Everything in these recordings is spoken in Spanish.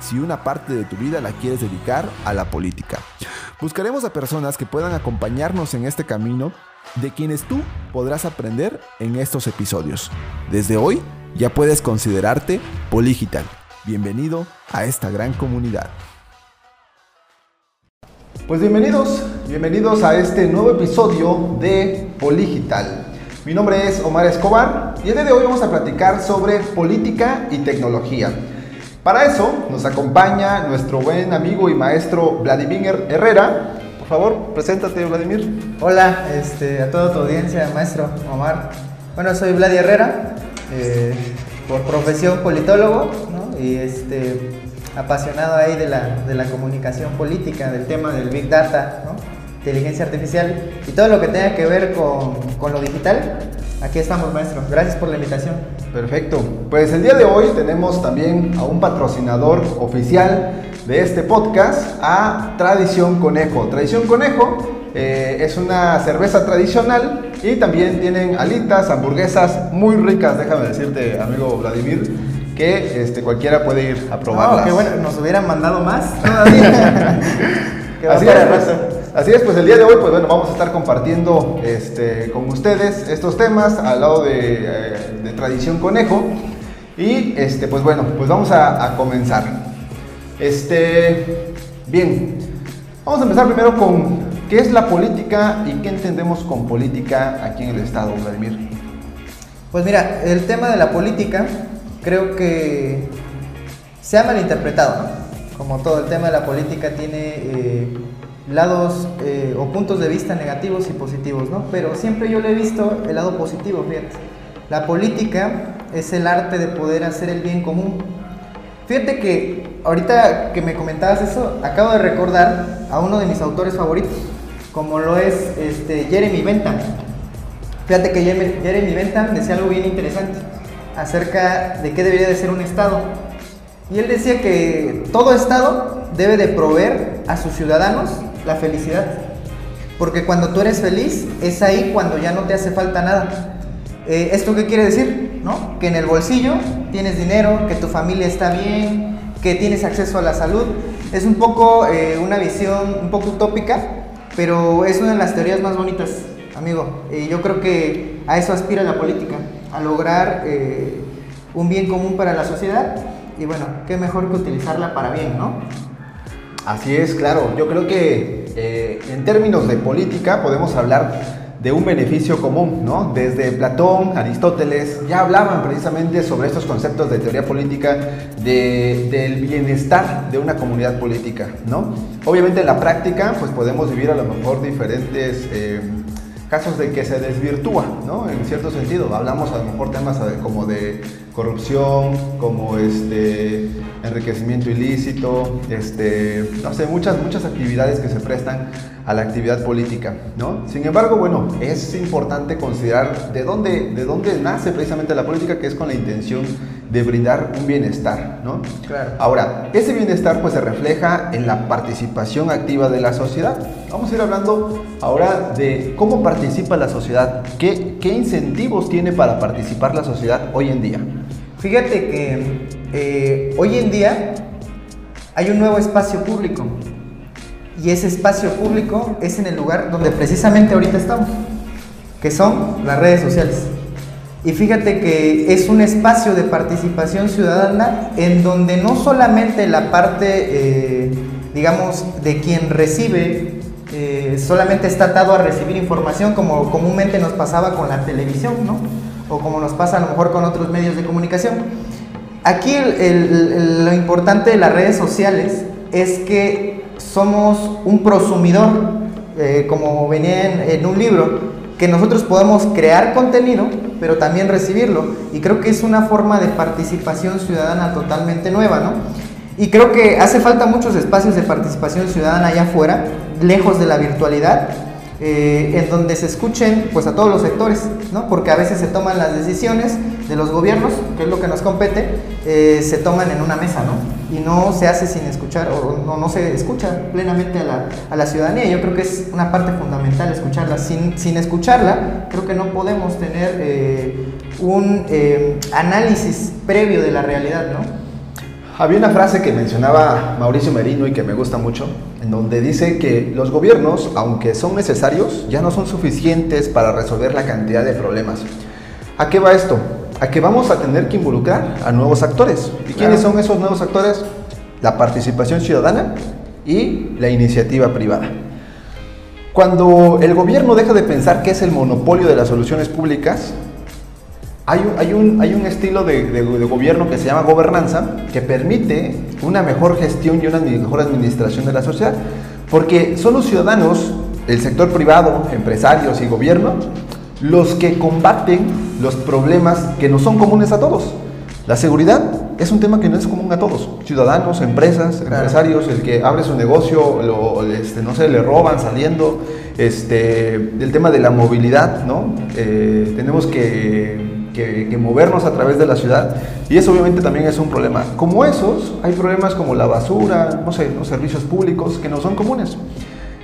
si una parte de tu vida la quieres dedicar a la política. Buscaremos a personas que puedan acompañarnos en este camino de quienes tú podrás aprender en estos episodios. Desde hoy ya puedes considerarte Poligital. Bienvenido a esta gran comunidad. Pues bienvenidos, bienvenidos a este nuevo episodio de Poligital. Mi nombre es Omar Escobar y el día de hoy vamos a platicar sobre política y tecnología. Para eso nos acompaña nuestro buen amigo y maestro Vladimir Herrera. Por favor, preséntate, Vladimir. Hola este, a toda tu audiencia, maestro Omar. Bueno, soy Vladimir Herrera, eh, por profesión politólogo ¿no? y este, apasionado ahí de la, de la, comunicación política, del tema del Big Data, ¿no? Inteligencia artificial y todo lo que tenga que ver con, con lo digital. Aquí estamos, maestro. Gracias por la invitación. Perfecto. Pues el día de hoy tenemos también a un patrocinador oficial de este podcast, a Tradición Conejo. Tradición Conejo eh, es una cerveza tradicional y también tienen alitas, hamburguesas muy ricas, déjame decirte, amigo Vladimir, que este, cualquiera puede ir a probarlas. No, qué bueno, nos hubieran mandado más todavía. Así es, Así es, pues el día de hoy, pues bueno, vamos a estar compartiendo este, con ustedes estos temas al lado de, eh, Tradición Conejo. Y este, pues bueno, pues vamos a, comenzar. Este, bien, vamos a empezar primero con qué es la política y qué entendemos con política aquí en el Estado, Vladimir. Pues mira, el tema de la política creo que se ha malinterpretado. Como todo el tema de la política tiene eh, lados eh, o puntos de vista negativos y positivos, ¿no? Pero siempre yo le he visto el lado positivo, fíjate. La política es el arte de poder hacer el bien común. Fíjate que ahorita que me comentabas eso, acabo de recordar a uno de mis autores favoritos, como lo es este, Jeremy Bentham. Fíjate que Jeremy Bentham decía algo bien interesante acerca de qué debería de ser un Estado. Y él decía que todo Estado debe de proveer a sus ciudadanos la felicidad. Porque cuando tú eres feliz, es ahí cuando ya no te hace falta nada. Eh, ¿Esto qué quiere decir? ¿No? Que en el bolsillo tienes dinero, que tu familia está bien, que tienes acceso a la salud. Es un poco eh, una visión un poco utópica, pero es una de las teorías más bonitas, amigo. Y yo creo que a eso aspira la política, a lograr eh, un bien común para la sociedad. Y bueno, qué mejor que utilizarla para bien, ¿no? Así es, claro. Yo creo que eh, en términos de política podemos hablar de un beneficio común, ¿no? Desde Platón, Aristóteles, ya hablaban precisamente sobre estos conceptos de teoría política, del bienestar de una comunidad política, ¿no? Obviamente en la práctica, pues podemos vivir a lo mejor diferentes... Eh, casos de que se desvirtúa, ¿no? En cierto sentido. Hablamos a lo mejor temas como de corrupción, como este enriquecimiento ilícito, este, no sé, muchas, muchas actividades que se prestan a la actividad política, ¿no? Sin embargo, bueno, es importante considerar de dónde, de dónde nace precisamente la política, que es con la intención de brindar un bienestar, ¿no? Claro. Ahora, ese bienestar pues se refleja en la participación activa de la sociedad. Vamos a ir hablando ahora de cómo participa la sociedad, qué, qué incentivos tiene para participar la sociedad hoy en día. Fíjate que eh, hoy en día hay un nuevo espacio público y ese espacio público es en el lugar donde precisamente ahorita estamos, que son las redes sociales. Y fíjate que es un espacio de participación ciudadana en donde no solamente la parte, eh, digamos, de quien recibe, eh, solamente está atado a recibir información como comúnmente nos pasaba con la televisión, ¿no? O como nos pasa a lo mejor con otros medios de comunicación. Aquí lo importante de las redes sociales es que somos un prosumidor, eh, como venía en, un libro, que nosotros podemos crear contenido, pero también recibirlo. Y creo que es una forma de participación ciudadana totalmente nueva, ¿no? Y creo que hace falta muchos espacios de participación ciudadana allá afuera, lejos de la virtualidad, eh, en donde se escuchen pues a todos los sectores, ¿no? porque a veces se toman las decisiones de los gobiernos, que es lo que nos compete, eh, se toman en una mesa, ¿no? Y no se hace sin escuchar, o no, no se escucha plenamente a la, a la, ciudadanía. Yo creo que es una parte fundamental escucharla. Sin, sin escucharla, creo que no podemos tener eh, un análisis previo de la realidad, ¿no? Había una frase que mencionaba Mauricio Merino y que me gusta mucho, en donde dice que los gobiernos, aunque son necesarios, ya no son suficientes para resolver la cantidad de problemas. ¿A qué va esto? A que vamos a tener que involucrar a nuevos actores. ¿Y quiénes son esos nuevos actores? La participación ciudadana y la iniciativa privada. Cuando el gobierno deja de pensar que es el monopolio de las soluciones públicas, hay un, hay un, hay un estilo de, de, gobierno que se llama gobernanza que permite una mejor gestión y una mejor administración de la sociedad, porque son los ciudadanos, el sector privado, empresarios y gobierno, los que combaten los problemas que no son comunes a todos. La seguridad es un tema que no es común a todos, ciudadanos, empresas, empresarios, el que abre su negocio, lo, este, no sé, le roban saliendo, este, el tema de la movilidad, ¿no? Eh, tenemos que que, movernos a través de la ciudad y eso obviamente también es un problema. Como esos, hay problemas como la basura, no sé, los servicios públicos que no son comunes.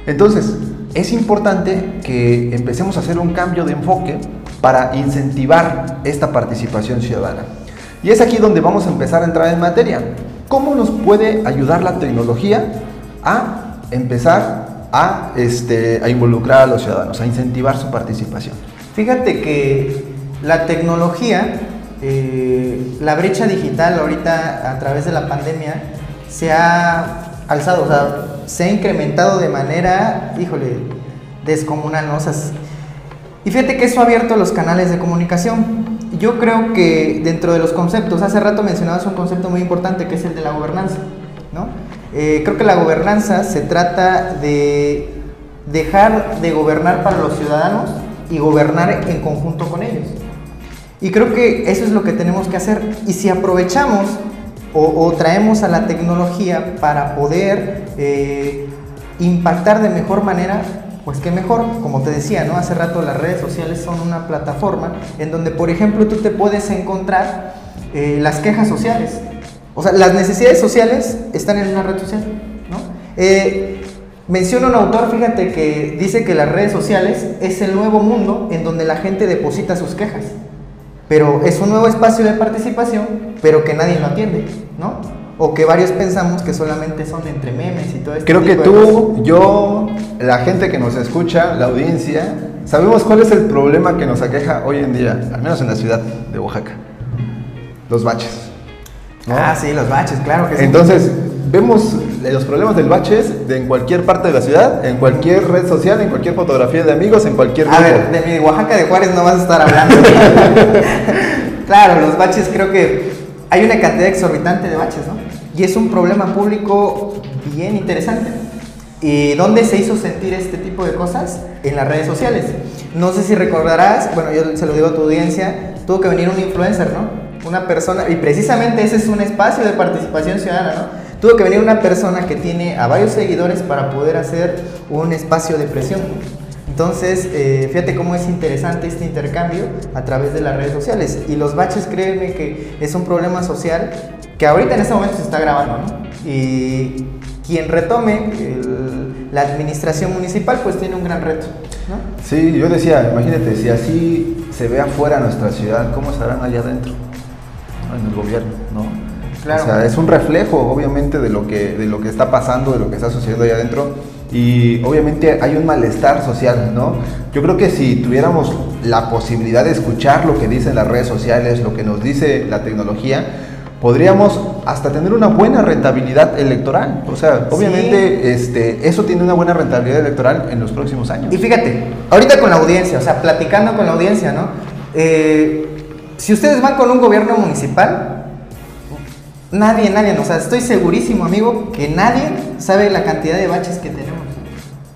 Entonces, es importante que empecemos a hacer un cambio de enfoque para incentivar esta participación ciudadana. Y es aquí donde vamos a empezar a entrar en materia. ¿Cómo nos puede ayudar la tecnología a empezar a, este, a involucrar a los ciudadanos, a incentivar su participación? Fíjate que la tecnología, eh, la brecha digital ahorita a través de la pandemia se ha alzado, o sea, se ha incrementado de manera, híjole, descomunal, ¿no? y fíjate que eso ha abierto los canales de comunicación. Yo creo que dentro de los conceptos, hace rato mencionabas un concepto muy importante que es el de la gobernanza, ¿no? Eh, creo que la gobernanza se trata de dejar de gobernar para los ciudadanos y gobernar en conjunto con ellos. Y creo que eso es lo que tenemos que hacer. Y si aprovechamos o, traemos a la tecnología para poder eh, impactar de mejor manera, pues qué mejor. Como te decía, ¿no? Hace rato las redes sociales son una plataforma en donde, por ejemplo, tú te puedes encontrar eh, las quejas sociales. O sea, las necesidades sociales están en una red social, ¿no? Eh, menciona un autor, fíjate, que dice que las redes sociales es el nuevo mundo en donde la gente deposita sus quejas. Pero es un nuevo espacio de participación, pero que nadie lo atiende, ¿no? O que varios pensamos que solamente son entre memes y todo esto. Creo que tú, yo, la gente que nos escucha, la audiencia, sabemos cuál es el problema que nos aqueja hoy en día, al menos en la ciudad de Oaxaca. Los baches. Ah, sí, los baches, claro que sí. Entonces, vemos los problemas del baches de en cualquier parte de la ciudad, en cualquier red social, en cualquier fotografía de amigos, en cualquier A ver, de mi Oaxaca de Juárez no vas a estar hablando. claro, los baches creo que hay una cantidad exorbitante de baches, ¿no? Y es un problema público bien interesante. ¿Y dónde se hizo sentir este tipo de cosas? En las redes sociales. No sé si recordarás, bueno, yo se lo digo a tu audiencia, tuvo que venir un influencer, ¿no? Una persona, y precisamente ese es un espacio de participación ciudadana, ¿no? Tuvo que venir una persona que tiene a varios seguidores para poder hacer un espacio de presión. Entonces, eh, fíjate cómo es interesante este intercambio a través de las redes sociales. Y los baches, créeme que es un problema social que ahorita en este momento se está grabando, ¿no? Y quien retome la administración municipal, pues tiene un gran reto, ¿no? Sí, yo decía, imagínate, si así se ve afuera nuestra ciudad, ¿cómo estarán allá adentro? En el gobierno, ¿no? O sea, es un reflejo, obviamente, de lo, que, de lo que está pasando, de lo que está sucediendo ahí adentro. Y obviamente hay un malestar social, ¿no? Yo creo que si tuviéramos la posibilidad de escuchar lo que dicen las redes sociales, lo que nos dice la tecnología, podríamos hasta tener una buena rentabilidad electoral. O sea, obviamente este, eso tiene una buena rentabilidad electoral en los próximos años. Y fíjate, ahorita con la audiencia, o sea, platicando con la audiencia, ¿no? Eh, si ustedes van con un gobierno municipal, Nadie, nadie, o sea, estoy segurísimo, amigo, que nadie sabe la cantidad de baches que tenemos.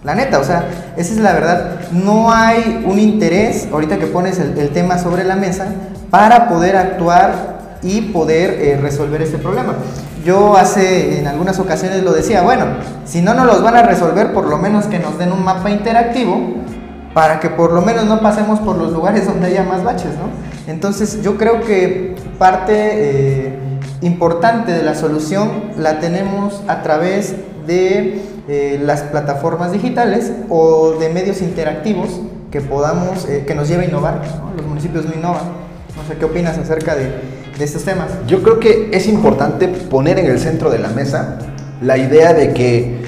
La neta, o sea, esa es la verdad. No hay un interés, ahorita que pones el, tema sobre la mesa, para poder actuar y poder eh, resolver este problema. Yo hace en algunas ocasiones lo decía, bueno, si no nos los van a resolver, por lo menos que nos den un mapa interactivo para que por lo menos no pasemos por los lugares donde haya más baches, ¿no? Entonces yo creo que parte eh, importante de la solución la tenemos a través de eh, las plataformas digitales o de medios interactivos que podamos, eh, que nos lleve a innovar. Los municipios no innovan. No sé qué opinas acerca de, de estos temas. Yo creo que es importante poner en el centro de la mesa la idea de que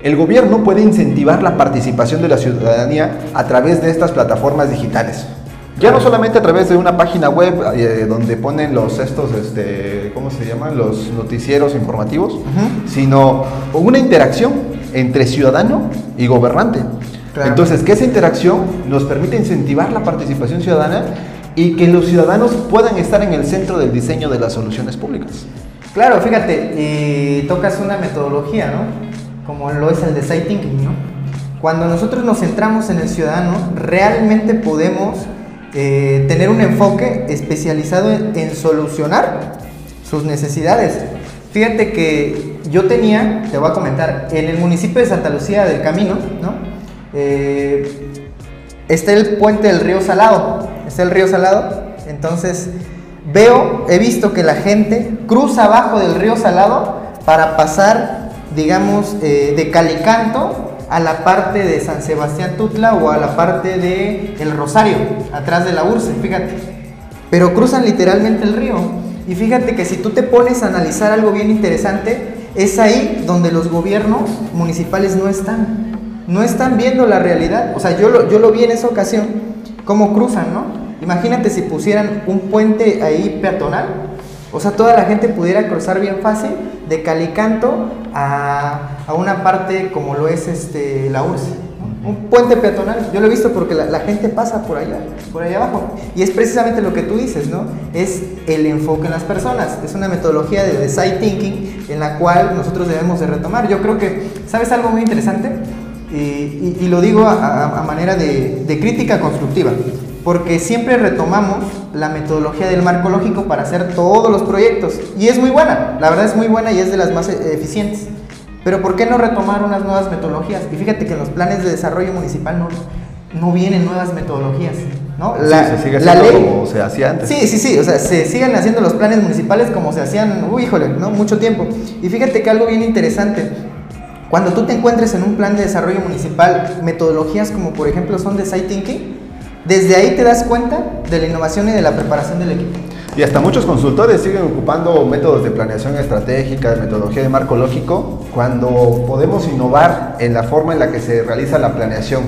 el gobierno puede incentivar la participación de la ciudadanía a través de estas plataformas digitales. Ya no solamente a través de una página web eh, donde ponen los estos, este, ¿cómo se llaman? Los noticieros informativos, sino una interacción entre ciudadano y gobernante. Entonces, que esa interacción nos permite incentivar la participación ciudadana y que los ciudadanos puedan estar en el centro del diseño de las soluciones públicas. Claro, fíjate, y tocas una metodología, ¿no? Como lo es el design thinking, ¿no? Cuando nosotros nos centramos en el ciudadano, realmente podemos eh, tener un enfoque especializado en, solucionar sus necesidades. Fíjate que yo tenía, te voy a comentar, en el municipio de Santa Lucía del Camino, ¿no? Eh, está el puente del río Salado, está el río Salado, entonces veo, he visto que la gente cruza abajo del río Salado para pasar, digamos, eh, de Calicanto a la parte de San Sebastián Tutla o a la parte de El Rosario, atrás de la URSE, fíjate. Pero cruzan literalmente el río. Y fíjate que si tú te pones a analizar algo bien interesante, es ahí donde los gobiernos municipales no están. No están viendo la realidad. O sea, yo lo, yo lo vi en esa ocasión, cómo cruzan, ¿no? Imagínate si pusieran un puente ahí peatonal. O sea, toda la gente pudiera cruzar bien fácil de Calicanto a, a una parte como lo es este, la URSS. Un puente peatonal, yo lo he visto porque la, gente pasa por allá, por allá abajo. Y es precisamente lo que tú dices, ¿no? Es el enfoque en las personas. Es una metodología de design thinking en la cual nosotros debemos de retomar. Yo creo que, ¿sabes algo muy interesante? Y, lo digo a, manera de, de crítica constructiva porque siempre retomamos la metodología del marco lógico para hacer todos los proyectos. Y es muy buena, la verdad es muy buena y es de las más e-, eficientes. Pero ¿por qué no retomar unas nuevas metodologías? Y fíjate que en los planes de desarrollo municipal no, no vienen nuevas metodologías. ¿no? La, se sigue la ley, como se hacía antes. Sí, sí, sí, o sea, se siguen haciendo los planes municipales como se hacían, uy, híjole, ¿no? Mucho tiempo. Y fíjate que algo bien interesante, cuando tú te encuentres en un plan de desarrollo municipal, metodologías como por ejemplo son de site thinking, desde ahí te das cuenta de la innovación y de la preparación del equipo. Y hasta muchos consultores siguen ocupando métodos de planeación estratégica, de metodología de marco lógico, cuando podemos innovar en la forma en la que se realiza la planeación.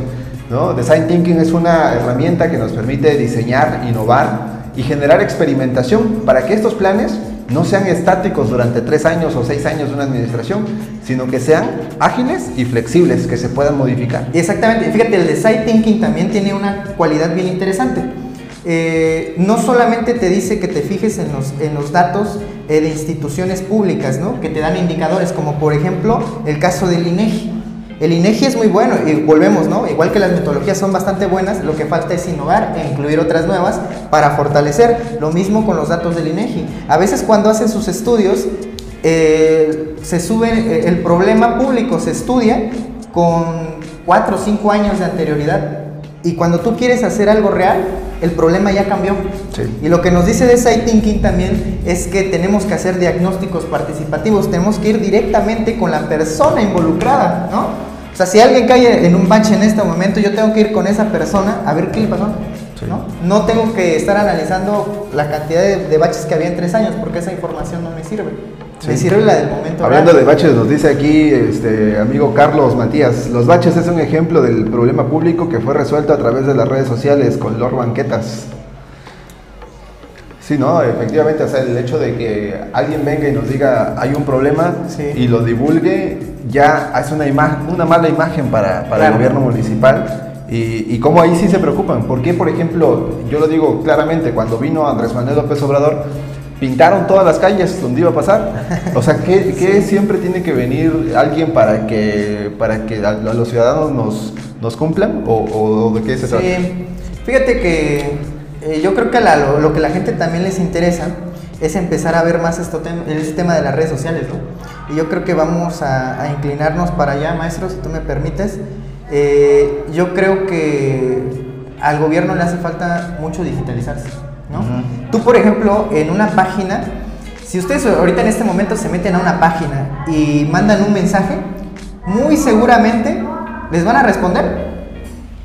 ¿no? Design Thinking es una herramienta que nos permite diseñar, innovar y generar experimentación para que estos planes no sean estáticos durante tres años o seis años de una administración, sino que sean ágiles y flexibles, que se puedan modificar. Exactamente, fíjate, el design thinking también tiene una cualidad bien interesante. Eh, no solamente te dice que te fijes en los, en los datos eh, de instituciones públicas, ¿no? que te dan indicadores, como por ejemplo el caso del INEGI. El INEGI es muy bueno y volvemos, ¿no? Igual que las metodologías son bastante buenas, lo que falta es innovar e incluir otras nuevas para fortalecer. Lo mismo con los datos del INEGI. A veces cuando hacen sus estudios, eh, se sube eh, el problema público, se estudia con 4 o 5 años de anterioridad. Y cuando tú quieres hacer algo real, el problema ya cambió. Y lo que nos dice de Side Thinking también es que tenemos que hacer diagnósticos participativos, tenemos que ir directamente con la persona involucrada, ¿no? Sea, si alguien cae en un bache en este momento, yo tengo que ir con esa persona a ver qué le pasó. ¿no? no tengo que estar analizando la cantidad de, baches que había en tres años, porque esa información no me sirve. Me sirve la del momento. Hablando de baches, nos dice aquí este amigo Carlos Matías, los baches es un ejemplo del problema público que fue resuelto a través de las redes sociales con Lord Banquetas. Sí, no, efectivamente, o sea, el hecho de que alguien venga y nos diga hay un problema y lo divulgue, ya es una, imagen, una mala imagen para, el gobierno municipal. Y, y cómo ahí sí se preocupan. Porque, por ejemplo, yo lo digo claramente, cuando vino Andrés Manuel López Obrador, pintaron todas las calles donde iba a pasar. O sea, ¿qué, siempre tiene que venir alguien para que, para que a, los ciudadanos nos, nos cumplan? ¿O, o de qué se trata? Sí, fíjate que eh, yo creo que la- lo, lo que la gente también les interesa es empezar a ver más esto tem- este tema de las redes sociales, ¿no? Y yo creo que vamos a, a inclinarnos para allá, maestro, si tú me permites. Eh, yo creo que al gobierno le hace falta mucho digitalizarse, ¿no? Tú, por ejemplo, en una página, si ustedes ahorita en este momento se meten a una página y mandan un mensaje, muy seguramente les van a responder.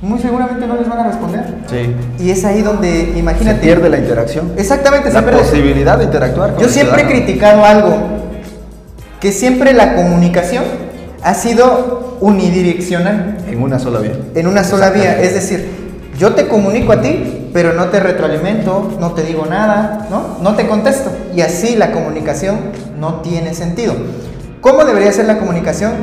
Muy seguramente no les van a responder. Sí. Y es ahí donde, Se imagínate. pierde la interacción. Exactamente, La se pierde. posibilidad de interactuar con Yo el siempre he criticado algo, que siempre la comunicación ha sido unidireccional, En una sola vía. en una sola vía. Es decir, yo te comunico a ti, pero no te retroalimento, no te digo nada, ¿no? No te contesto. Y así la comunicación no tiene sentido. ¿Cómo debería ser la comunicación?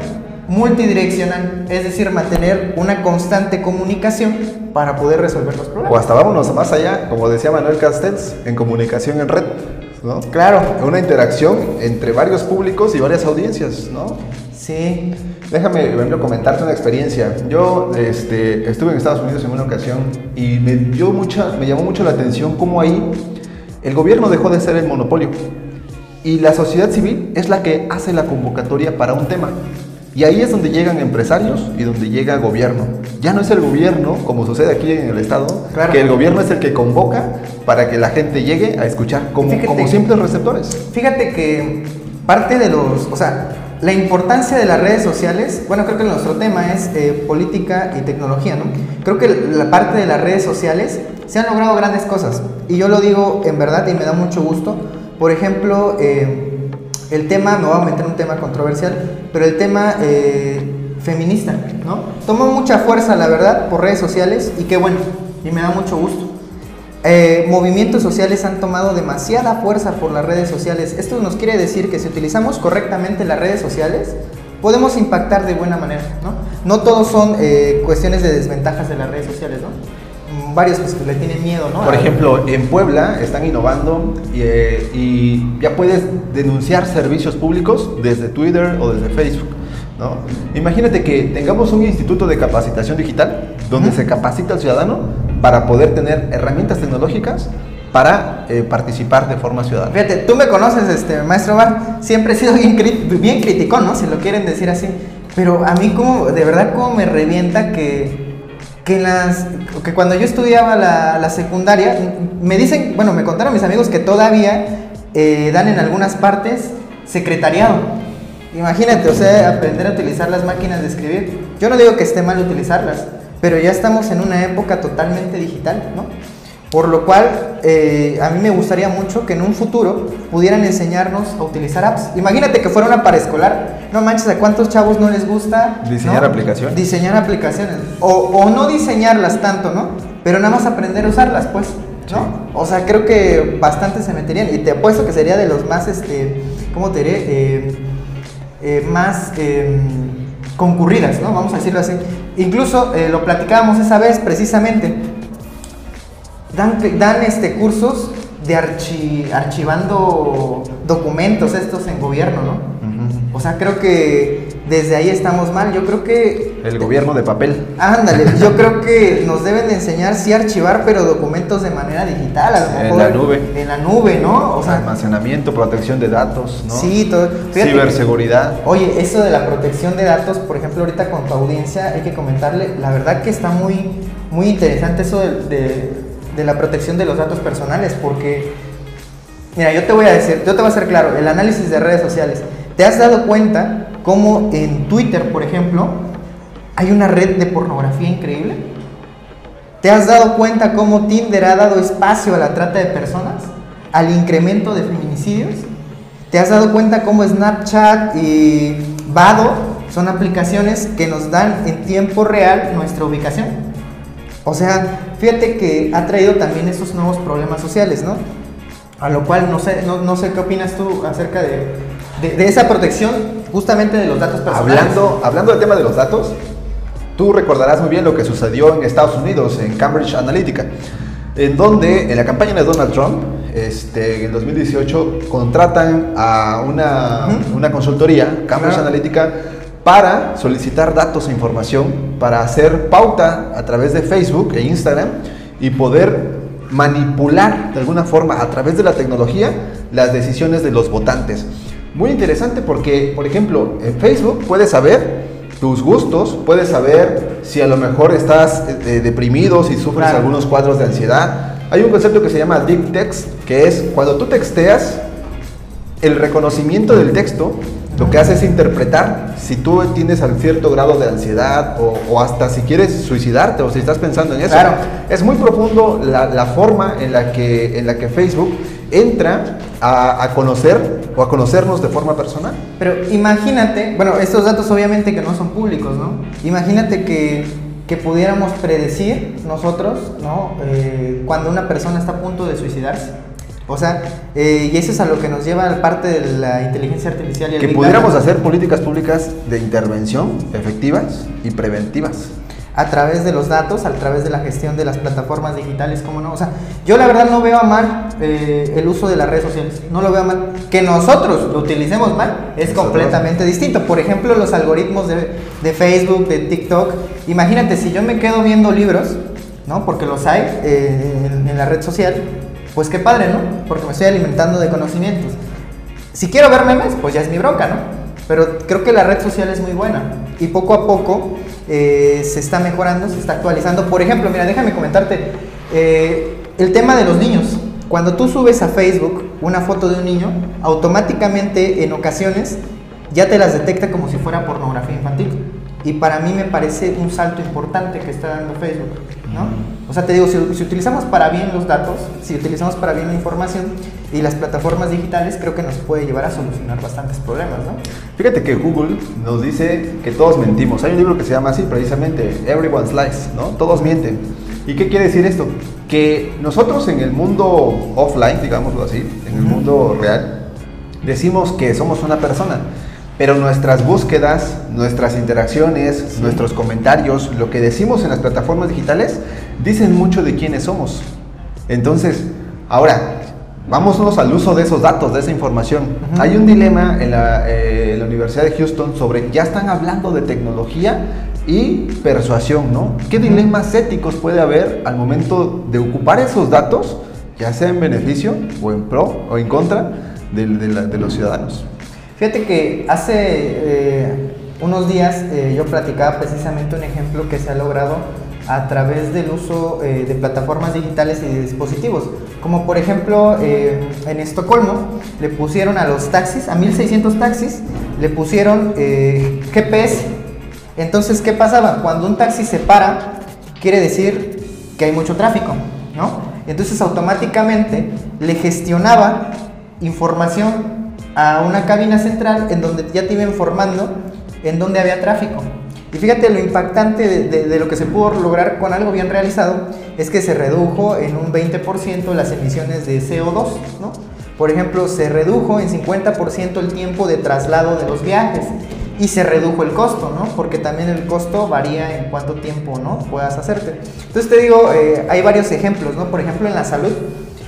Multidireccional, es decir, mantener una constante comunicación para poder resolver los O problemas. hasta vámonos más allá, como decía Manuel Castells, en comunicación en red, ¿no? Claro, Una interacción entre varios públicos y varias audiencias, ¿no? sí, Déjame, por ejemplo, comentarte una experiencia. Yo este, estuve en Estados Unidos en una ocasión y me, dio mucha, me llamó mucho la atención cómo ahí el gobierno dejó de ser el monopolio y la sociedad civil es la que hace la convocatoria para un tema. Y ahí es donde llegan empresarios y donde llega gobierno. Ya no es el gobierno, como sucede aquí en el Estado, Claro. que el gobierno es el que convoca para que la gente llegue a escuchar como, Fíjate como que- simples receptores. Fíjate que parte de los, o sea, la importancia de las redes sociales, bueno, creo que nuestro tema es eh, política y tecnología, ¿no? Creo que la parte de las redes sociales se han logrado grandes cosas y yo lo digo en verdad y me da mucho gusto. Por ejemplo, eh, el tema, me voy a meter un tema controversial, pero el tema eh, feminista, ¿no? Tomó mucha fuerza, la verdad, por redes sociales y qué bueno, y me da mucho gusto. Eh, movimientos sociales han tomado demasiada fuerza por las redes sociales. Esto nos quiere decir que si utilizamos correctamente las redes sociales, podemos impactar de buena manera, ¿no? No todos son eh, cuestiones de desventajas de las redes sociales, ¿no? Varios pues, le tienen miedo, ¿no? Por ejemplo, en Puebla están innovando y, eh, y ya puedes denunciar servicios públicos desde Twitter o desde Facebook. ¿no? Imagínate que tengamos un instituto de capacitación digital donde se capacita al ciudadano para poder tener herramientas tecnológicas para eh, participar de forma ciudadana. Fíjate, tú me conoces, este, maestro Bar, siempre he sido bien, cri- bien criticón, ¿no? Si lo quieren decir así. Pero a mí como, de verdad como me revienta que, que, las, que cuando yo estudiaba la, la secundaria, me dicen, bueno, me contaron mis amigos que todavía eh, dan en algunas partes secretariado. Imagínate, o sea, aprender a utilizar las máquinas de escribir. Yo no digo que esté mal utilizarlas, pero ya estamos en una época totalmente digital, ¿no? Por lo cual, eh, a mí me gustaría mucho que en un futuro pudieran enseñarnos a utilizar apps. Imagínate que fuera una paraescolar. No manches, ¿a cuántos chavos no les gusta? Diseñar ¿no? aplicaciones. Diseñar aplicaciones. O, o no diseñarlas tanto, ¿no? Pero nada más aprender a usarlas, pues. ¿no? Sí. O sea, creo que bastante se meterían. Y te apuesto que sería de los más, este, ¿cómo te diré? Eh, eh, más eh, concurridas, ¿no? Vamos a decirlo así. Incluso lo platicábamos esa vez precisamente. Dan, dan este, cursos de archi- archivando documentos estos en gobierno, ¿no? O sea, creo que desde ahí estamos mal. Yo creo que... El gobierno de papel. Ándale, yo creo que nos deben de enseñar sí archivar, pero documentos de manera digital, a lo En mejor la nube. En la nube, ¿no? O sea, Almacenamiento, protección de datos, ¿no? sí, todo. Fíjate Ciberseguridad. Oye, eso de la protección de datos, por ejemplo, ahorita con tu audiencia hay que comentarle, la verdad que está muy, muy interesante eso de, de- de la protección de los datos personales, porque, mira, yo te voy a decir, yo te voy a hacer claro, el análisis de redes sociales, ¿te has dado cuenta cómo en Twitter, por ejemplo, hay una red de pornografía increíble? ¿Te has dado cuenta cómo Tinder ha dado espacio a la trata de personas? ¿Al incremento de feminicidios? ¿Te has dado cuenta cómo Snapchat y Vado son aplicaciones que nos dan en tiempo real nuestra ubicación? O sea, fíjate que ha traído también esos nuevos problemas sociales, ¿no? A lo cual no sé, no, no sé qué opinas tú acerca de, de- de esa protección justamente de los datos personales. Hablando, hablando del tema de los datos, tú recordarás muy bien lo que sucedió en Estados Unidos, en Cambridge Analytica. en donde en la campaña de Donald Trump, este, en 2018, contratan a una, una consultoría, Cambridge Analytica, para solicitar datos e información, para hacer pauta a través de Facebook e Instagram y poder manipular de alguna forma a través de la tecnología las decisiones de los votantes. Muy interesante porque, por ejemplo, en Facebook puedes saber tus gustos, puedes saber si a lo mejor estás eh, deprimido, si sufres algunos cuadros de ansiedad. Hay un concepto que se llama deep text, que es cuando tú texteas, el reconocimiento del texto lo que hace es interpretar si tú tienes cierto grado de ansiedad o, hasta si quieres suicidarte o si estás pensando en eso. Claro. Es muy profundo la, forma en la, que, en la que Facebook entra a, conocer o a conocernos de forma personal. Pero imagínate, bueno, estos datos obviamente que no son públicos, ¿no? Imagínate que, que pudiéramos predecir nosotros, ¿no? Eh, cuando una persona está a punto de suicidarse o sea, eh, y eso es a lo que nos lleva al parte de la inteligencia artificial y el Que pudiéramos hacer políticas públicas de intervención efectivas y preventivas. A través de los datos, a través de la gestión de las plataformas digitales, ¿cómo no? O sea, yo la verdad no veo a mal eh, el uso de las redes sociales, no lo veo a mal. Que nosotros lo utilicemos mal es completamente distinto. Por ejemplo, los algoritmos de, de, Facebook, de TikTok. Imagínate, si yo me quedo viendo libros, ¿no? Porque los hay eh, en, en la red social, pues qué padre, ¿no? Porque me estoy alimentando de conocimientos. Si quiero ver memes, pues ya es mi bronca, ¿no? Pero creo que la red social es muy buena y poco a poco eh, se está mejorando, se está actualizando. Por ejemplo, mira, déjame comentarte eh, el tema de los niños. Cuando tú subes a Facebook una foto de un niño, automáticamente en ocasiones ya te las detecta como si fuera pornografía infantil. Y para mí me parece un salto importante que está dando Facebook, ¿no? O sea, te digo, si, utilizamos para bien los datos, si utilizamos para bien la información y las plataformas digitales, creo que nos puede llevar a solucionar bastantes problemas, ¿no? Fíjate que Google nos dice que todos mentimos. Hay un libro que se llama así, precisamente, Everyone's Lies, ¿no? Todos mienten. ¿Y qué quiere decir esto? Que nosotros en el mundo offline, digámoslo así, en el mundo real, decimos que somos una persona pero nuestras búsquedas, nuestras interacciones, nuestros comentarios, lo que decimos en las plataformas digitales, dicen mucho de quiénes somos. Entonces, ahora, vámonos al uso de esos datos, de esa información. Hay un dilema en eh, la, Universidad de Houston sobre, ya están hablando de tecnología y persuasión, ¿no? ¿Qué dilemas éticos puede haber al momento de ocupar esos datos, ya sea en beneficio o en pro o en contra de los ciudadanos? Fíjate que hace eh, unos días eh, yo platicaba precisamente un ejemplo que se ha logrado a través del uso eh, de plataformas digitales y de dispositivos. Como por ejemplo en Estocolmo le pusieron a los taxis, a 1600 taxis, le pusieron GPS. Entonces, ¿qué pasaba? Cuando un taxi se para, quiere decir que hay mucho tráfico, ¿no? Entonces automáticamente le gestionaba información a una cabina central en donde ya te iba informando en donde había tráfico. Y fíjate lo impactante de, lo que se pudo lograr con algo bien realizado es que se redujo en un 20% las emisiones de CO2, ¿no? Por ejemplo, se redujo en 50% el tiempo de traslado de los viajes y se redujo el costo, ¿no? Porque también el costo varía en cuánto tiempo, ¿no? Puedas hacerte. Entonces te digo, eh, hay varios ejemplos, ¿no? Por ejemplo, en la salud,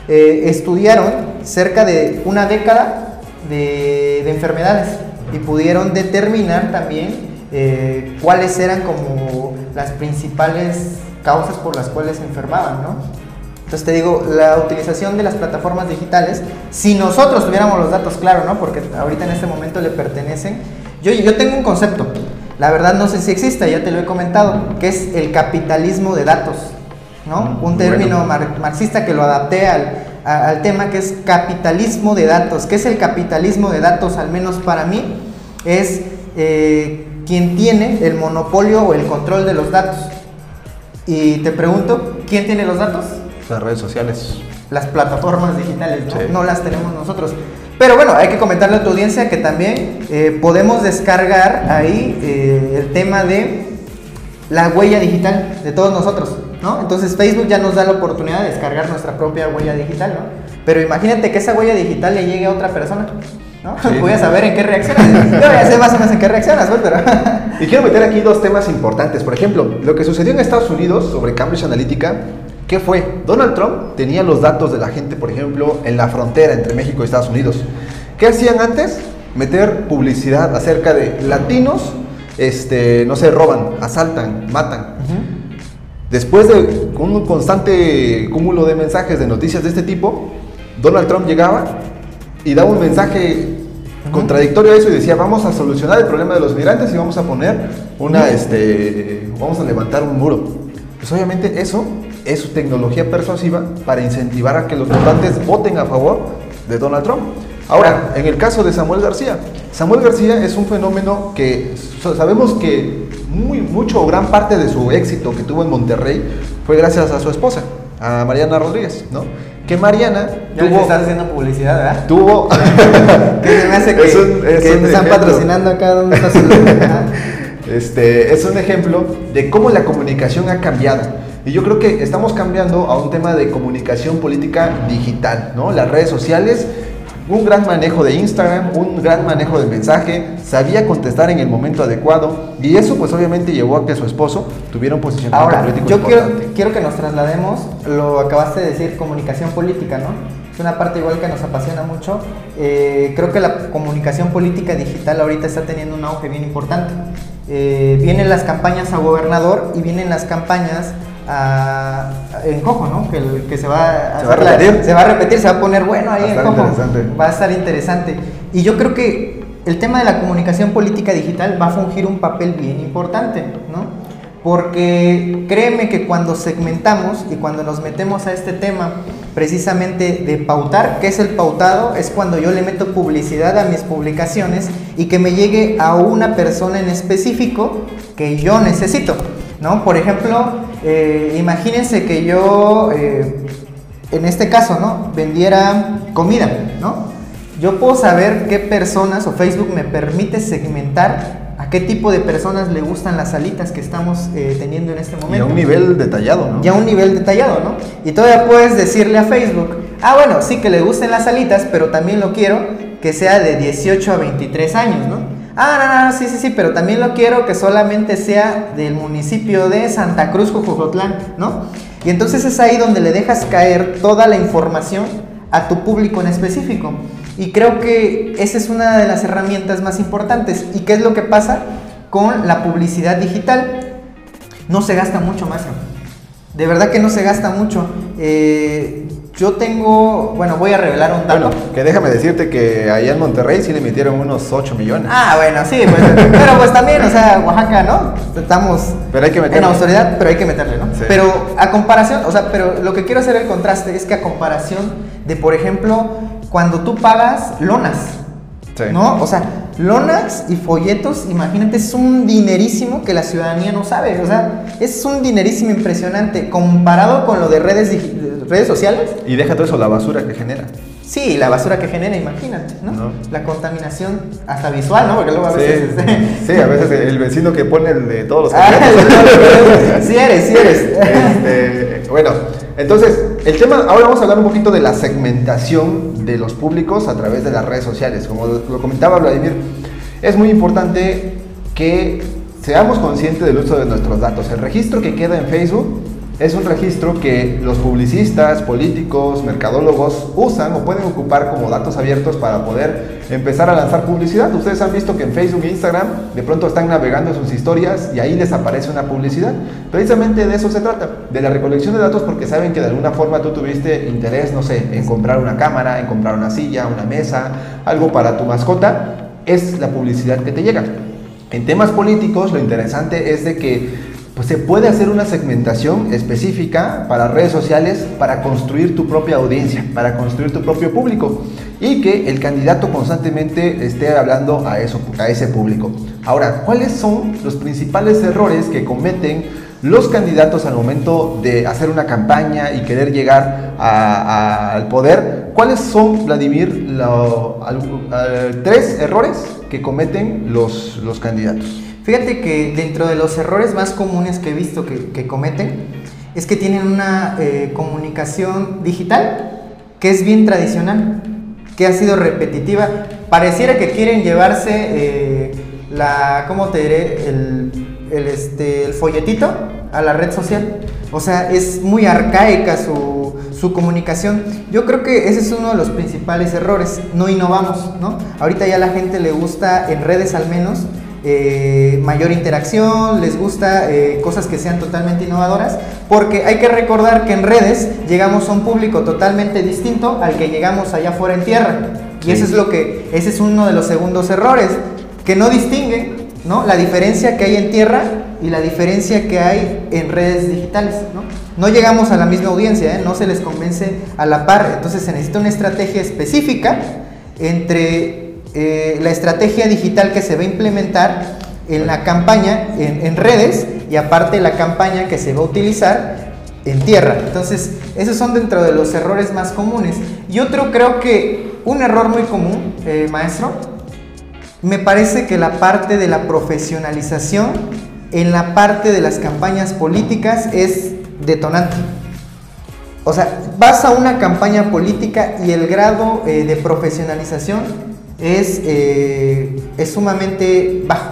eh, estudiaron cerca de una década de, enfermedades y pudieron determinar también eh, cuáles eran como las principales causas por las cuales se enfermaban, ¿no? Entonces te digo, la utilización de las plataformas digitales, si nosotros tuviéramos los datos claro, ¿no? Porque ahorita en este momento le pertenecen. Yo, yo tengo un concepto, la verdad no sé si existe, ya te lo he comentado, que es el capitalismo de datos, ¿no? Un término marxista que lo adapté al, al tema que es capitalismo de datos. ¿Qué es el capitalismo de datos? Al menos para mí, es eh, quien tiene el monopolio o el control de los datos. Y te pregunto, ¿quién tiene los datos? Las redes sociales. Las plataformas digitales, ¿no? las tenemos nosotros. Pero bueno, hay que comentarle a tu audiencia que también eh, podemos descargar ahí eh, el tema de la huella digital de todos nosotros. Entonces Facebook ya nos da la oportunidad de descargar nuestra propia huella digital, ¿no? Pero imagínate que esa huella digital le llegue a otra persona. ¿no? Voy a saber en qué reaccionas. Yo ya sé más o menos en qué reaccionas. Pero... y quiero meter aquí dos temas importantes. Por ejemplo, lo que sucedió en Estados Unidos sobre Cambridge Analytica ¿Qué fue? Donald Trump tenía los datos de la gente, por ejemplo, en la frontera entre México y Estados Unidos. ¿Qué hacían antes? Meter publicidad acerca de latinos, este, no sé, roban, asaltan, matan. Después de un constante cúmulo de mensajes, de noticias de este tipo, Donald Trump llegaba y daba un mensaje contradictorio a eso y decía, vamos a solucionar el problema de los migrantes y vamos a poner una, este, vamos a levantar un muro. Pues obviamente eso es su tecnología persuasiva para incentivar a que los votantes voten a favor de Donald Trump. Ahora, en el caso de Samuel García, Samuel García es un fenómeno que sabemos que muy, mucho o gran parte de su éxito que tuvo en Monterrey fue gracias a su esposa, a Mariana Rodríguez, ¿no? Que Mariana ya tuvo... estás haciendo publicidad, ¿verdad? Tuvo... que se me hace que, te están patrocinando acá donde estás este, Es un ejemplo de cómo la comunicación ha cambiado. Y yo creo que estamos cambiando a un tema de comunicación política digital, ¿no? Las redes sociales, un gran manejo de Instagram, un gran manejo del mensaje, sabía contestar en el momento adecuado y eso pues obviamente llevó a que su esposo tuviera un posicionamiento Ahora, político yo quiero, quiero que nos traslademos, lo acabaste de decir, comunicación política, ¿no? Es una parte igual que nos apasiona mucho. Eh, creo que la comunicación política digital ahorita está teniendo un auge bien importante. Eh, vienen las campañas a gobernador y vienen las campañas en Cojo, ¿no? Que, que se, va a, repetir. se va a repetir, se va a poner bueno ahí en Cojo. Va a estar interesante. Y yo creo que el tema de la comunicación política digital va a fungir un papel bien importante, ¿no? Porque créeme que cuando segmentamos y cuando nos metemos a este tema precisamente de pautar, ¿qué es el pautado? Es cuando yo le meto publicidad a mis publicaciones y que me llegue a una persona en específico que yo necesito. ¿no? Por ejemplo, eh, imagínense que yo, eh, en este caso, ¿no? Vendiera comida, ¿no? Yo puedo saber qué personas o Facebook me permite segmentar a qué tipo de personas le gustan las alitas que estamos eh, teniendo en este momento. Y a un nivel detallado, ¿no? Ya a un nivel detallado, ¿no? Y todavía puedes decirle a Facebook, ah, bueno, sí que le gusten las alitas, pero también lo quiero que sea de 18 a 23 años, ¿no? Ah, no, no, sí, sí, sí, pero también lo quiero que solamente sea del municipio de Santa Cruz, Jojotlán, ¿no? Y entonces es ahí donde le dejas caer toda la información a tu público en específico. Y creo que esa es una de las herramientas más importantes. ¿Y qué es lo que pasa con la publicidad digital? No se gasta mucho más. De verdad que no se gasta mucho. Eh, yo tengo, bueno, voy a revelar un dato. Bueno, que déjame decirte que allá en Monterrey sí le metieron unos 8 millones. Ah, bueno, sí, pues, pero pues también, o sea, Oaxaca, ¿no? Estamos pero hay que meterle. en autoridad, pero hay que meterle, ¿no? Pero a comparación, o sea, pero lo que quiero hacer el contraste es que a comparación de, por ejemplo, cuando tú pagas lonas, ¿no? O sea, lonas y folletos, imagínate, es un dinerísimo que la ciudadanía no sabe, o sea, es un dinerísimo impresionante comparado con lo de redes digitales redes sociales. Y deja todo eso, la basura que genera. Sí, la basura que genera, imagínate, ¿no? La contaminación hasta visual, ¿no? Porque luego a veces... Sí, este, sí a veces el vecino que pone el de todos los... Ah, sí eres, sí eres. Este, bueno, entonces, el tema, ahora vamos a hablar un poquito de la segmentación de los públicos a través de las redes sociales. Como lo comentaba Vladimir, es muy importante que seamos conscientes del uso de nuestros datos. El registro que queda en Facebook es un registro que los publicistas, políticos, mercadólogos usan o pueden ocupar como datos abiertos para poder empezar a lanzar publicidad. Ustedes han visto que en Facebook e Instagram de pronto están navegando sus historias y ahí les aparece una publicidad. Precisamente de eso se trata, de la recolección de datos porque saben que de alguna forma tú tuviste interés, no sé, en comprar una cámara, en comprar una silla, una mesa, algo para tu mascota, es la publicidad que te llega. En temas políticos lo interesante es de que pues se puede hacer una segmentación específica para redes sociales para construir tu propia audiencia, para construir tu propio público y que el candidato constantemente esté hablando a, eso, a ese público. Ahora, ¿cuáles son los principales errores que cometen los candidatos al momento de hacer una campaña y querer llegar al poder? ¿Cuáles son, Vladimir, los tres errores que cometen los, los candidatos? Fíjate que dentro de los errores más comunes que he visto que, cometen es que tienen una eh, comunicación digital que es bien tradicional, que ha sido repetitiva. Pareciera que quieren llevarse eh, la, ¿cómo te diré? El, este, el folletito a la red social O sea, es muy arcaica su, su comunicación. Yo creo que ese es uno de los principales errores. No innovamos, ¿no? Ahorita ya la gente le gusta, en redes al menos, eh, mayor interacción, les gusta eh, cosas que sean totalmente innovadoras, porque hay que recordar que en redes llegamos a un público totalmente distinto al que llegamos allá afuera en tierra. Y ese es lo que, ese es uno de los segundos errores, que no distinguen ¿no? la diferencia que hay en tierra y la diferencia que hay en redes digitales. No, no llegamos a la misma audiencia, ¿eh? no se les convence a la par, entonces se necesita una estrategia específica entre eh, la estrategia digital que se va a implementar en la campaña, en, redes, y aparte la campaña que se va a utilizar en tierra. Entonces, esos son dentro de los errores más comunes. Y otro creo que un error muy común, eh, maestro, me parece que la parte de la profesionalización en la parte de las campañas políticas es detonante. O sea, vas a una campaña política y el grado eh, de profesionalización es, eh, es sumamente bajo.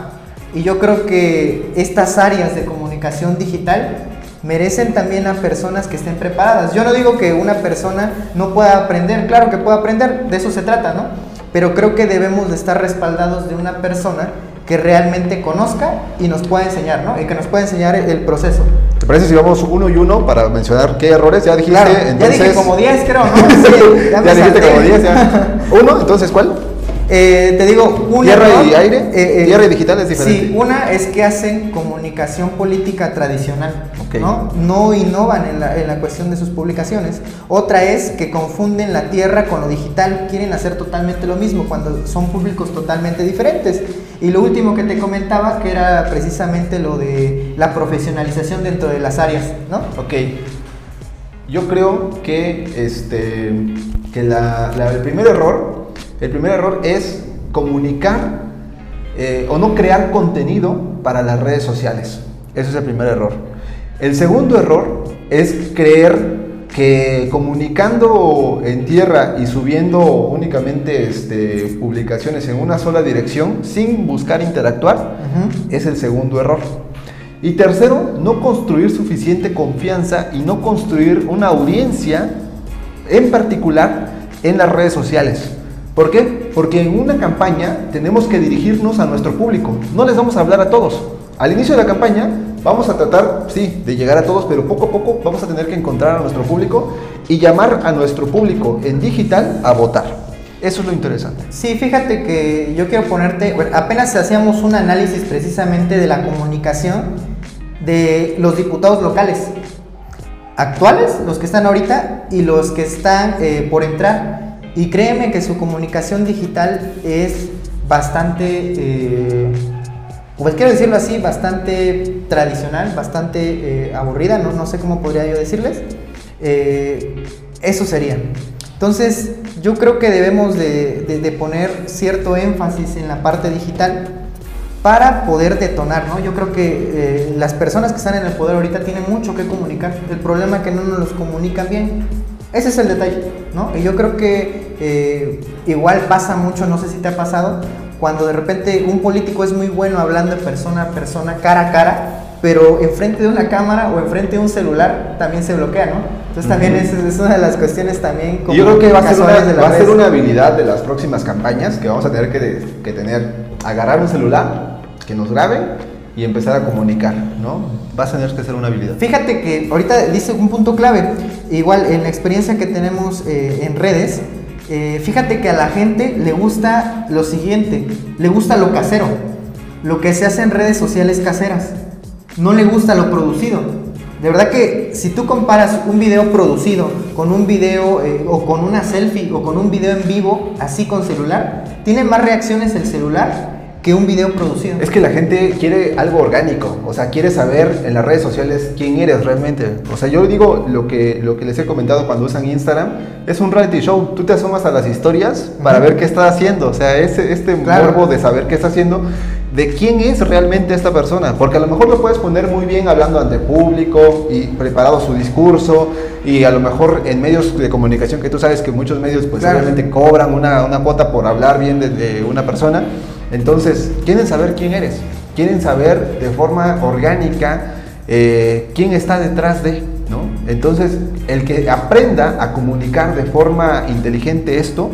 Y yo creo que estas áreas de comunicación digital merecen también a personas que estén preparadas. Yo no digo que una persona no pueda aprender, claro que pueda aprender, de eso se trata, ¿no? Pero creo que debemos de estar respaldados de una persona que realmente conozca y nos pueda enseñar, ¿no? Y que nos pueda enseñar el, proceso. ¿Te parece si vamos uno y uno para mencionar qué errores? Ya dijiste, entonces... Ya dije como 10 creo, ¿no? Sí, ya, ya dijiste como 10, ya. Uno, entonces, ¿cuál? Eh, te digo, una. ¿Tierra y aire? Eh, eh, ¿Tierra y digital es diferente? Sí, una es que hacen comunicación política tradicional, ¿no? No innovan en la, en la, cuestión de sus publicaciones. Otra es que confunden la tierra con lo digital, quieren hacer totalmente lo mismo cuando son públicos totalmente diferentes. Y lo último que te comentaba, que era precisamente lo de la profesionalización dentro de las áreas, ¿no? Ok. Yo creo que, este, que la, el primer error el primer error es comunicar eh, o no crear contenido para las redes sociales. Ese es el primer error. El segundo error es creer que comunicando en tierra y subiendo únicamente este, publicaciones en una sola dirección sin buscar interactuar es el segundo error. Y tercero, no construir suficiente confianza y no construir una audiencia en particular en las redes sociales. ¿Por qué? Porque en una campaña tenemos que dirigirnos a nuestro público. No les vamos a hablar a todos. Al inicio de la campaña vamos a tratar, sí, de llegar a todos, pero poco a poco vamos a tener que encontrar a nuestro público y llamar a nuestro público en digital a votar. Eso es lo interesante. Sí, fíjate que yo quiero ponerte, bueno, apenas hacíamos un análisis precisamente de la comunicación de los diputados locales actuales, los que están ahorita y los que están eh, por entrar. Y créeme que su comunicación digital es bastante, eh, pues quiero decirlo así, bastante tradicional, bastante eh, aburrida, ¿no? no sé cómo podría yo decirles. Eh, eso sería. Entonces, yo creo que debemos de, poner cierto énfasis en la parte digital para poder detonar, ¿no? Yo creo que las personas que están en el poder ahorita tienen mucho que comunicar. El problema es que no nos los comunican bien. Ese es el detalle, ¿no? Y yo creo que eh, igual pasa mucho, no sé si te ha pasado, cuando de repente un político es muy bueno hablando de persona a persona, cara a cara, pero enfrente de una cámara o enfrente de un celular también se bloquea, ¿no? Entonces también es, una de las cuestiones también como Yo creo que va a, ser una, va a ser una habilidad de las próximas campañas que vamos a tener que, que tener, agarrar un celular, que nos grabe y empezar a comunicar, ¿no? Vas a tener que ser una habilidad. Fíjate que ahorita dice un punto clave, igual en la experiencia que tenemos eh, en redes, eh, fíjate que a la gente le gusta lo siguiente, le gusta lo casero, lo que se hace en redes sociales caseras, no le gusta lo producido. De verdad que si tú comparas un video producido con un video eh, o con una selfie o con un video en vivo así con celular, tiene más reacciones el celular que un video producido. Es que la gente quiere algo orgánico, o sea, quiere saber en las redes sociales quién eres realmente. O sea, yo digo lo que, lo que les he comentado cuando usan Instagram, es un reality show. Tú te asomas a las historias para ver qué está haciendo, o sea, ese, este morbo de saber qué está haciendo, de quién es realmente esta persona, porque a lo mejor lo puedes poner muy bien hablando ante público y preparado su discurso y a lo mejor en medios de comunicación que tú sabes que muchos medios pues realmente cobran una, una cuota por hablar bien de una persona entonces, quieren saber quién eres, quieren saber de forma orgánica eh, quién está detrás de, ¿no? Entonces, el que aprenda a comunicar de forma inteligente esto,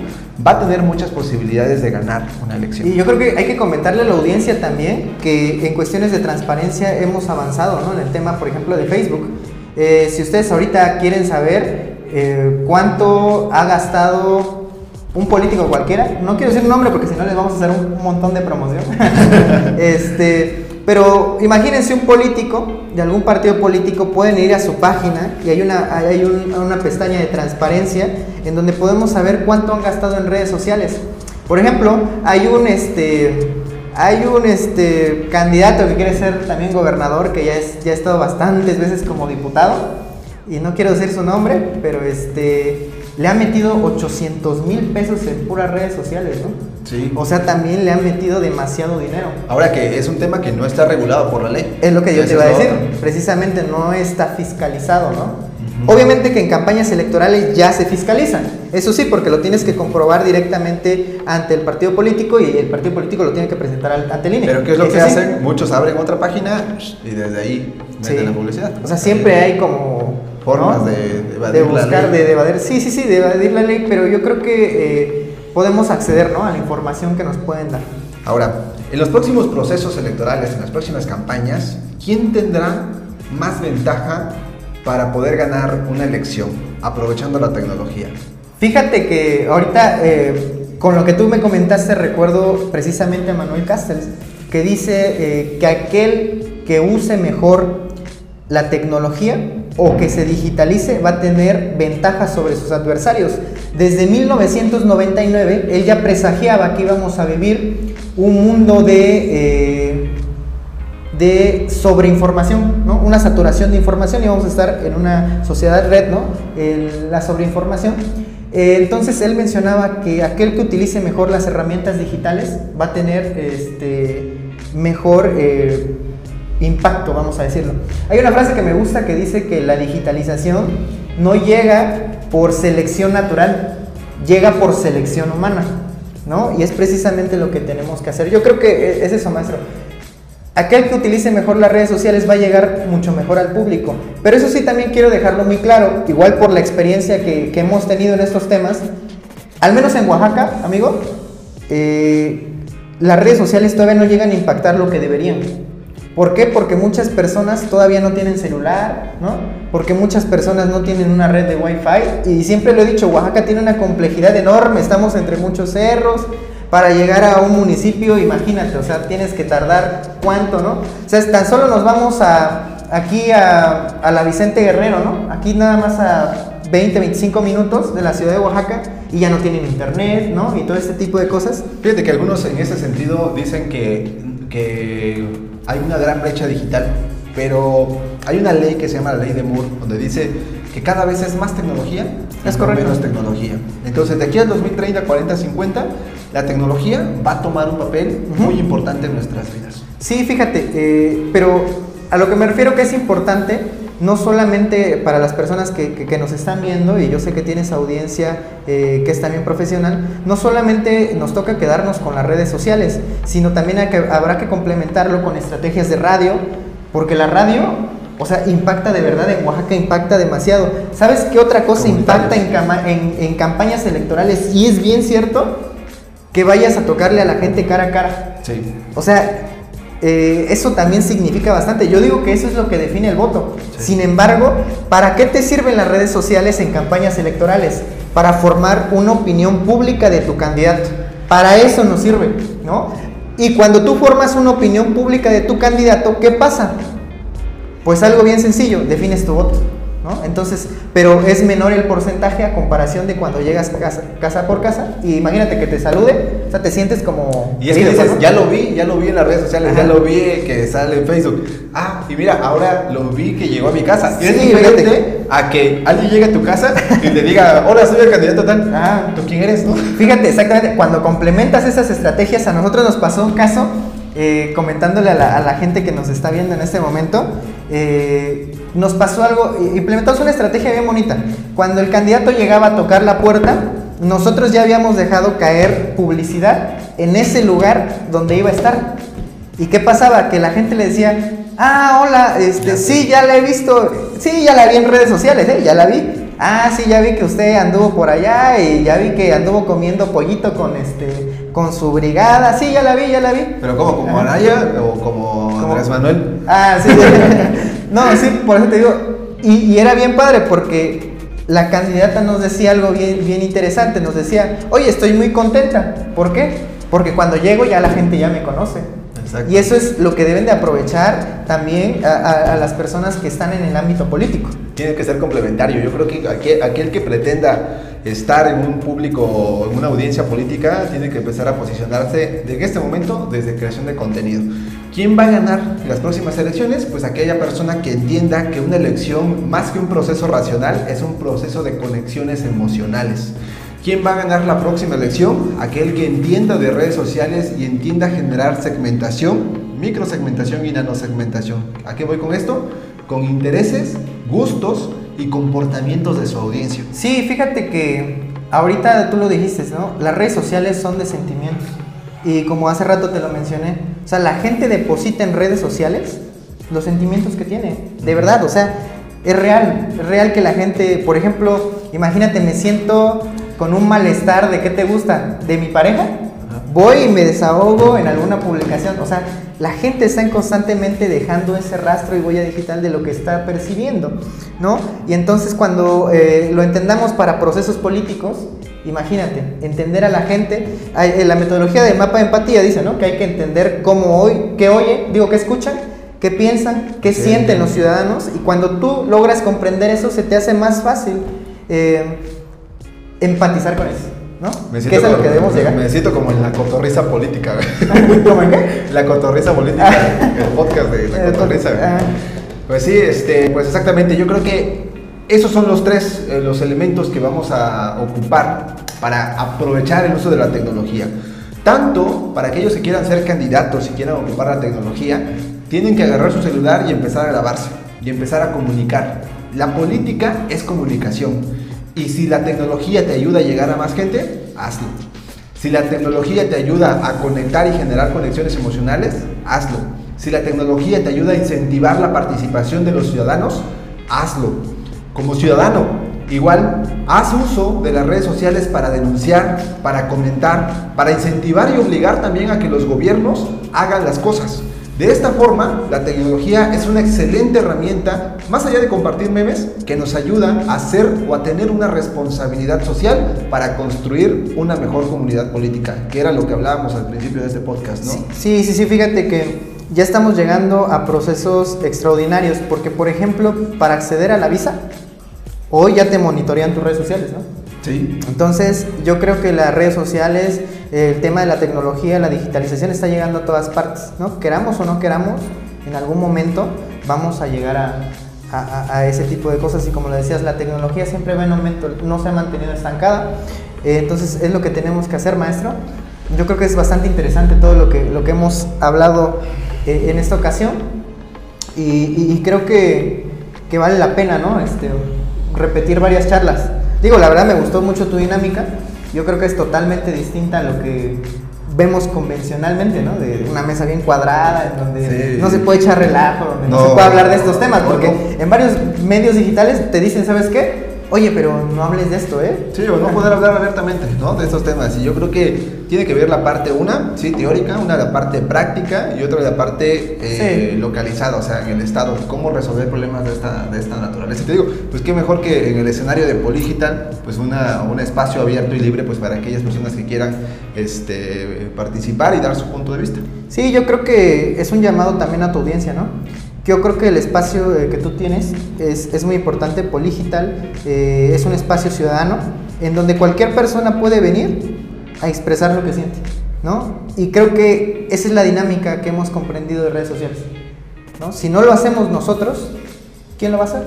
va a tener muchas posibilidades de ganar una elección. Y yo creo que hay que comentarle a la audiencia también que en cuestiones de transparencia hemos avanzado, ¿no? En el tema, por ejemplo, de Facebook. Eh, si ustedes ahorita quieren saber eh, cuánto ha gastado un político cualquiera, no quiero decir un nombre porque si no les vamos a hacer un, montón de promoción. este, pero imagínense un político de algún partido político, pueden ir a su página y hay una, hay una pestaña de transparencia en donde podemos saber cuánto han gastado en redes sociales. Por ejemplo, hay un este hay un este candidato que quiere ser también gobernador que ya es ya ha estado bastantes veces como diputado y no quiero decir su nombre, pero este le ha metido 800 mil pesos en puras redes sociales, ¿no? Sí. O sea, también le han metido demasiado dinero. Ahora que es un tema que no está regulado por la ley. Es lo que yo te iba a decir. Precisamente no está fiscalizado, ¿no? Obviamente que en campañas electorales ya se fiscalizan, eso sí, porque lo tienes que comprobar directamente ante el partido político y el partido político lo tiene que presentar ante el INE. Pero ¿qué es lo que hacen? Muchos abren otra página y desde ahí meten la publicidad. O sea, siempre hay como formas de, evadir de buscar, la ley. De, evadir, sí, sí, sí, de evadir la ley, pero yo creo que eh, podemos acceder ¿no? a la información que nos pueden dar. Ahora, en los próximos procesos electorales, en las próximas campañas, ¿quién tendrá más ventaja para poder ganar una elección aprovechando la tecnología? Fíjate que ahorita, eh, con lo que tú me comentaste, recuerdo precisamente a Manuel Castells, que dice eh, que aquel que use mejor la tecnología o que se digitalice va a tener ventajas sobre sus adversarios. Desde 1999 él ya presagiaba que íbamos a vivir un mundo de... Eh, de sobreinformación, ¿no? una saturación de información y vamos a estar en una sociedad red, ¿no? la sobreinformación. Eh, entonces él mencionaba que aquel que utilice mejor las herramientas digitales va a tener este, mejor eh, impacto, vamos a decirlo. Hay una frase que me gusta que dice que la digitalización no llega por selección natural, llega por selección humana, ¿no? Y es precisamente lo que tenemos que hacer. Yo creo que es eso, maestro aquel que utilice mejor las redes sociales va a llegar mucho mejor al público. Pero eso sí también quiero dejarlo muy claro, igual por la experiencia que, hemos tenido en estos temas, al menos en Oaxaca, amigo, eh, las redes sociales todavía no llegan a impactar lo que deberían. ¿Por qué? Porque muchas personas todavía no tienen celular, ¿no? Porque muchas personas no tienen una red de Wi-Fi. Y siempre lo he dicho, Oaxaca tiene una complejidad enorme, estamos entre muchos cerros, para llegar a un municipio, imagínate, o sea, tienes que tardar cuánto, ¿no? O sea, tan solo nos vamos a, aquí a, la Vicente Guerrero, ¿no? Aquí nada más a 20, 25 minutos de la ciudad de Oaxaca y ya no tienen internet, ¿no? Y todo este tipo de cosas. Fíjate que algunos en ese sentido dicen que, que hay una gran brecha digital, pero hay una ley que se llama la ley de Moore, donde dice que cada vez es más tecnología, es menos tecnología. Entonces, de aquí al 2030, 40, 50, la tecnología va a tomar un papel muy importante en nuestras vidas. Sí, fíjate, eh, pero a lo que me refiero que es importante, no solamente para las personas que, nos están viendo, y yo sé que tienes audiencia eh, que es también profesional, no solamente nos toca quedarnos con las redes sociales, sino también habrá que complementarlo con estrategias de radio, porque la radio o sea, impacta de verdad, en Oaxaca impacta demasiado. ¿Sabes qué otra cosa impacta en, en, campañas electorales? Y es bien cierto, que vayas a tocarle a la gente cara a cara. Sí. O sea, eh, eso también significa bastante. Yo digo que eso es lo que define el voto. Sin embargo, ¿para qué te sirven las redes sociales en campañas electorales? Para formar una opinión pública de tu candidato. Para eso nos sirve, ¿no? Y cuando tú formas una opinión pública de tu candidato, ¿qué pasa? Pues algo bien sencillo, defines tu voto. Entonces, pero es menor el porcentaje a comparación de cuando llegas casa, por casa y imagínate que te salude, o sea, te sientes como... Y es que ya lo vi, ya lo vi en las redes sociales, ya lo vi que sale en Facebook. Ah, y mira, ahora lo vi que llegó a mi casa. Y es diferente a que alguien llegue a tu casa y te diga, hola, soy el candidato tal. Ah, ¿tú quién eres? Fíjate, exactamente, cuando complementas esas estrategias, a nosotros nos pasó un caso eh, comentándole a la, gente que nos está viendo en este momento, eh, nos pasó algo, implementamos una estrategia bien bonita. Cuando el candidato llegaba a tocar la puerta, nosotros ya habíamos dejado caer publicidad en ese lugar donde iba a estar. ¿Y qué pasaba? Que la gente le decía, Ah, hola, este, sí, ya la he visto. Sí, ya la vi en redes sociales, ¿eh? Ya la vi. Ah, sí, ya vi que usted anduvo por allá y ya vi que anduvo comiendo pollito con este con su brigada. Sí, ya la vi, ya la vi. ¿Pero cómo? ¿Como Araya o como Andrés Manuel? Ah, sí. no, sí, por eso te digo. Y, y, era bien padre porque la candidata nos decía algo bien, bien interesante. Nos decía, oye, estoy muy contenta. ¿Por qué? Porque cuando llego ya la gente ya me conoce. Y eso es lo que deben de aprovechar también a, las personas que están en el ámbito político. Tiene que ser complementario. Yo creo que aquel, que pretenda estar en un público, en una audiencia política, tiene que empezar a posicionarse en este momento desde creación de contenido. ¿Quién va a ganar las próximas elecciones? Pues aquella persona que entienda que una elección, más que un proceso racional, es un proceso de conexiones emocionales. ¿Quién va a ganar la próxima elección? Aquel que entienda de redes sociales y entienda generar segmentación, microsegmentación y nanosegmentación. ¿A qué voy con esto? Con intereses, gustos y comportamientos de su audiencia. Sí, fíjate que ahorita tú lo dijiste, ¿no? Las redes sociales son de sentimientos. Y como hace rato te lo mencioné, o sea, la gente deposita en redes sociales los sentimientos que tiene. De verdad, o sea, es real. Es real que la gente, por ejemplo, imagínate, me siento con un malestar de qué te gusta, de mi pareja, voy y me desahogo en alguna publicación. O sea, la gente está constantemente dejando ese rastro y huella digital de lo que está percibiendo, ¿no? Y entonces cuando eh, lo entendamos para procesos políticos, imagínate, entender a la gente, eh, la metodología del mapa de empatía dice, ¿no? Que hay que entender cómo hoy, qué oye, digo, qué escuchan, qué piensan, qué sienten los ciudadanos, y cuando tú logras comprender eso, se te hace más fácil. Eh, empatizar con eso. ¿no? Me ¿Qué es a lo que debemos llegar? Me siento como en la cotorriza política. ¿Cómo en qué? La cotorriza política, el podcast de la cotorriza. Pues sí, este, pues exactamente. Yo creo que esos son los tres eh, los elementos que vamos a ocupar para aprovechar el uso de la tecnología. Tanto para aquellos que quieran ser candidatos y quieran ocupar la tecnología, tienen que agarrar su celular y empezar a grabarse y empezar a comunicar. La política es comunicación. Y si la tecnología te ayuda a llegar a más gente, hazlo. Si la tecnología te ayuda a conectar y generar conexiones emocionales, hazlo. Si la tecnología te ayuda a incentivar la participación de los ciudadanos, hazlo. Como ciudadano, igual, haz uso de las redes sociales para denunciar, para comentar, para incentivar y obligar también a que los gobiernos hagan las cosas. De esta forma, la tecnología es una excelente herramienta, más allá de compartir memes, que nos ayuda a hacer o a tener una responsabilidad social para construir una mejor comunidad política, que era lo que hablábamos al principio de este podcast, ¿no? Sí, sí, sí, fíjate que ya estamos llegando a procesos extraordinarios, porque por ejemplo, para acceder a la visa, hoy ya te monitorean tus redes sociales, ¿no? Sí. Entonces, yo creo que las redes sociales el tema de la tecnología, la digitalización está llegando a todas partes, ¿no? Queramos o no queramos, en algún momento vamos a llegar a, ese tipo de cosas y como lo decías, la tecnología siempre va en aumento, no se ha mantenido estancada, eh, entonces es lo que tenemos que hacer, maestro. Yo creo que es bastante interesante todo lo que, lo que hemos hablado eh, en esta ocasión y, creo que, que, vale la pena, ¿no? Este, repetir varias charlas. Digo, la verdad me gustó mucho tu dinámica yo creo que es totalmente distinta a lo que vemos convencionalmente, ¿no? De una mesa bien cuadrada, en donde no se puede echar relajo, donde no, se puede hablar de estos temas, porque en varios medios digitales te dicen, ¿sabes qué? Oye, pero no hables de esto, ¿eh? Sí, o no poder hablar abiertamente, ¿no? De estos temas. Y yo creo que tiene que ver la parte, una, sí, teórica, una la parte práctica y otra la parte eh, localizada, o sea, en el estado, cómo resolver problemas de esta, de esta naturaleza. Y te digo, pues qué mejor que en el escenario de Poligital, pues una, un espacio abierto y libre, pues para aquellas personas que quieran este, participar y dar su punto de vista. Sí, yo creo que es un llamado también a tu audiencia, ¿no? Yo creo que el espacio eh, que tú tienes es, muy importante, Poligital, eh, es un espacio ciudadano en donde cualquier persona puede venir a expresar lo que siente, ¿no? Y creo que esa es la dinámica que hemos comprendido de redes sociales, ¿no? Si no lo hacemos nosotros, ¿quién lo va a hacer?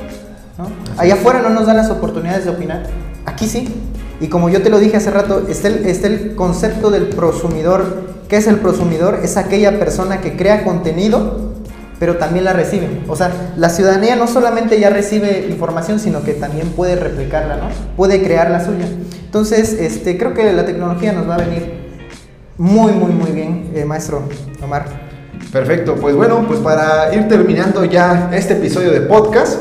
Allá afuera no nos dan las oportunidades de opinar, aquí sí. Y como yo te lo dije hace rato, está el, está el concepto del prosumidor. ¿Qué es el prosumidor? Es aquella persona que crea contenido pero también la reciben. O sea, la ciudadanía no solamente ya recibe información, sino que también puede replicarla, ¿no? Puede crear la suya. Entonces, este, creo que la tecnología nos va a venir muy, muy, muy bien, eh, maestro Omar. Perfecto, pues bueno, pues para ir terminando ya este episodio de podcast,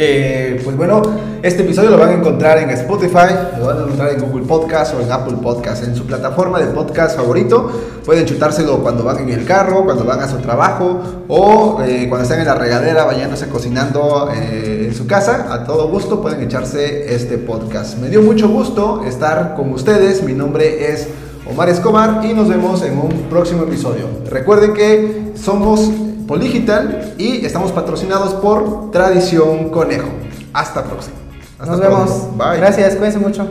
eh, pues bueno, este episodio lo van a encontrar en Spotify, lo van a encontrar en Google Podcast o en Apple Podcast, en su plataforma de podcast favorito. Pueden chutárselo cuando van en el carro, cuando van a su trabajo o eh, cuando están en la regadera bañándose cocinando eh, en su casa. A todo gusto pueden echarse este podcast. Me dio mucho gusto estar con ustedes. Mi nombre es Omar Escobar y nos vemos en un próximo episodio. Recuerden que somos Poligital y estamos patrocinados por Tradición Conejo. Hasta próximo. Nos vemos. Bye. Gracias, cuídense mucho.